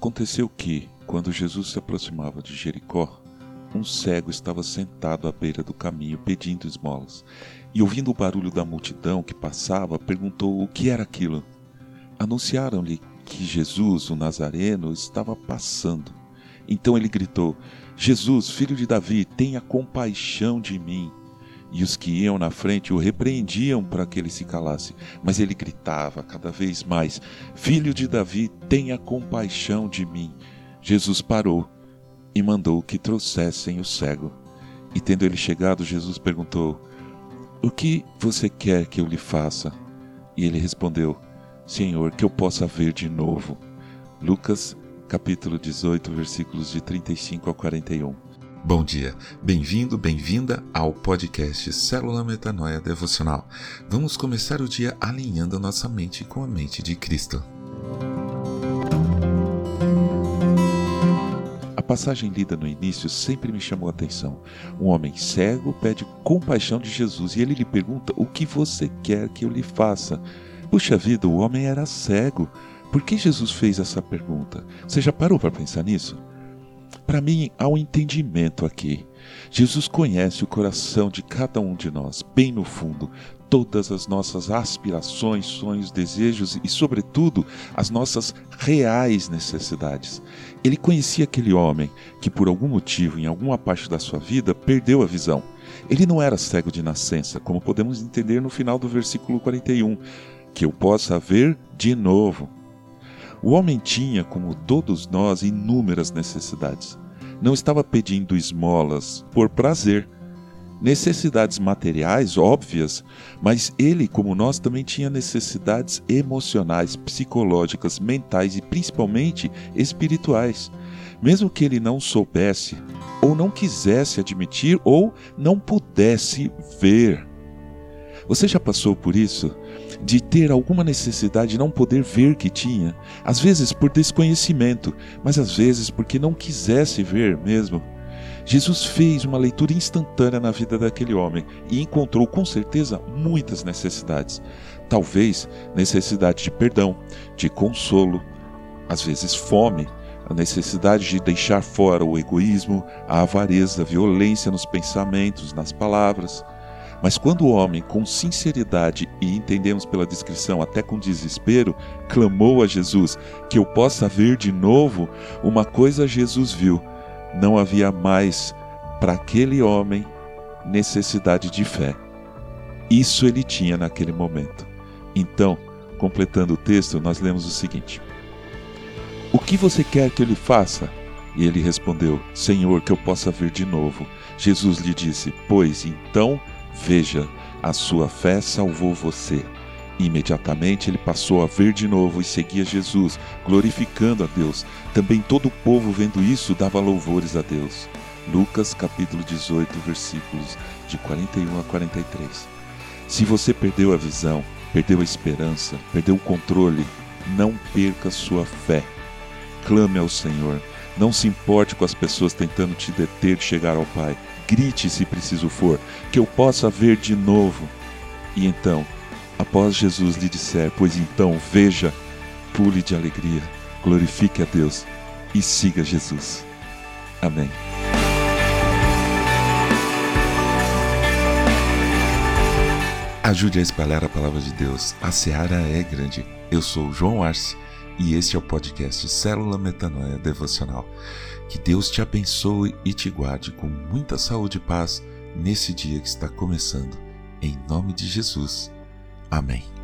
Aconteceu que, quando Jesus se aproximava de Jericó, um cego estava sentado à beira do caminho pedindo esmolas. E ouvindo o barulho da multidão que passava, perguntou o que era aquilo. Anunciaram-lhe que Jesus, o Nazareno, estava passando. Então ele gritou: Jesus, filho de Davi, tenha compaixão de mim. E os que iam na frente o repreendiam para que ele se calasse. Mas ele gritava cada vez mais: Filho de Davi, tenha compaixão de mim. Jesus parou e mandou que trouxessem o cego. E tendo ele chegado, Jesus perguntou: O que você quer que eu lhe faça? E ele respondeu: Senhor, que eu possa ver de novo. Lucas capítulo 18, versículos de 35 a 41. Bom dia, bem-vindo, bem-vinda ao podcast Célula Metanoia Devocional. Vamos começar o dia alinhando nossa mente com a mente de Cristo. A passagem lida no início sempre me chamou a atenção. Um homem cego pede compaixão de Jesus e ele lhe pergunta: O que você quer que eu lhe faça? Puxa vida, o homem era cego. Por que Jesus fez essa pergunta? Você já parou para pensar nisso? Para mim, há um entendimento aqui. Jesus conhece o coração de cada um de nós, bem no fundo, todas as nossas aspirações, sonhos, desejos e, sobretudo, as nossas reais necessidades. Ele conhecia aquele homem que, por algum motivo, em alguma parte da sua vida, perdeu a visão. Ele não era cego de nascença, como podemos entender no final do versículo 41, que eu possa ver de novo. O homem tinha, como todos nós, inúmeras necessidades. Não estava pedindo esmolas por prazer. Necessidades materiais óbvias, mas ele, como nós, também tinha necessidades emocionais, psicológicas, mentais e principalmente espirituais. Mesmo que ele não soubesse, ou não quisesse admitir, ou não pudesse ver. Você já passou por isso? De ter alguma necessidade de não poder ver que tinha, às vezes por desconhecimento, mas às vezes porque não quisesse ver mesmo. Jesus fez uma leitura instantânea na vida daquele homem e encontrou com certeza muitas necessidades. Talvez necessidade de perdão, de consolo, às vezes fome, a necessidade de deixar fora o egoísmo, a avareza, a violência nos pensamentos, nas palavras. Mas quando o homem, com sinceridade e entendemos pela descrição até com desespero, clamou a Jesus que eu possa ver de novo, uma coisa Jesus viu: não havia mais para aquele homem necessidade de fé. Isso ele tinha naquele momento. Então, completando o texto, nós lemos o seguinte: O que você quer que eu lhe faça? E ele respondeu: Senhor, que eu possa ver de novo. Jesus lhe disse: Pois então Veja, a sua fé salvou você. Imediatamente ele passou a ver de novo e seguia Jesus, glorificando a Deus. Também todo o povo, vendo isso, dava louvores a Deus. Lucas capítulo 18, versículos de 41 a 43. Se você perdeu a visão, perdeu a esperança, perdeu o controle, não perca sua fé. Clame ao Senhor. Não se importe com as pessoas tentando te deter de chegar ao Pai grite se preciso for, que eu possa ver de novo. E então, após Jesus lhe disser: Pois então, veja, pule de alegria, glorifique a Deus e siga Jesus. Amém. Ajude a espalhar a palavra de Deus. A seara é grande. Eu sou João Arce e este é o podcast Célula Metanoia Devocional. Que Deus te abençoe e te guarde com muita saúde e paz nesse dia que está começando. Em nome de Jesus. Amém.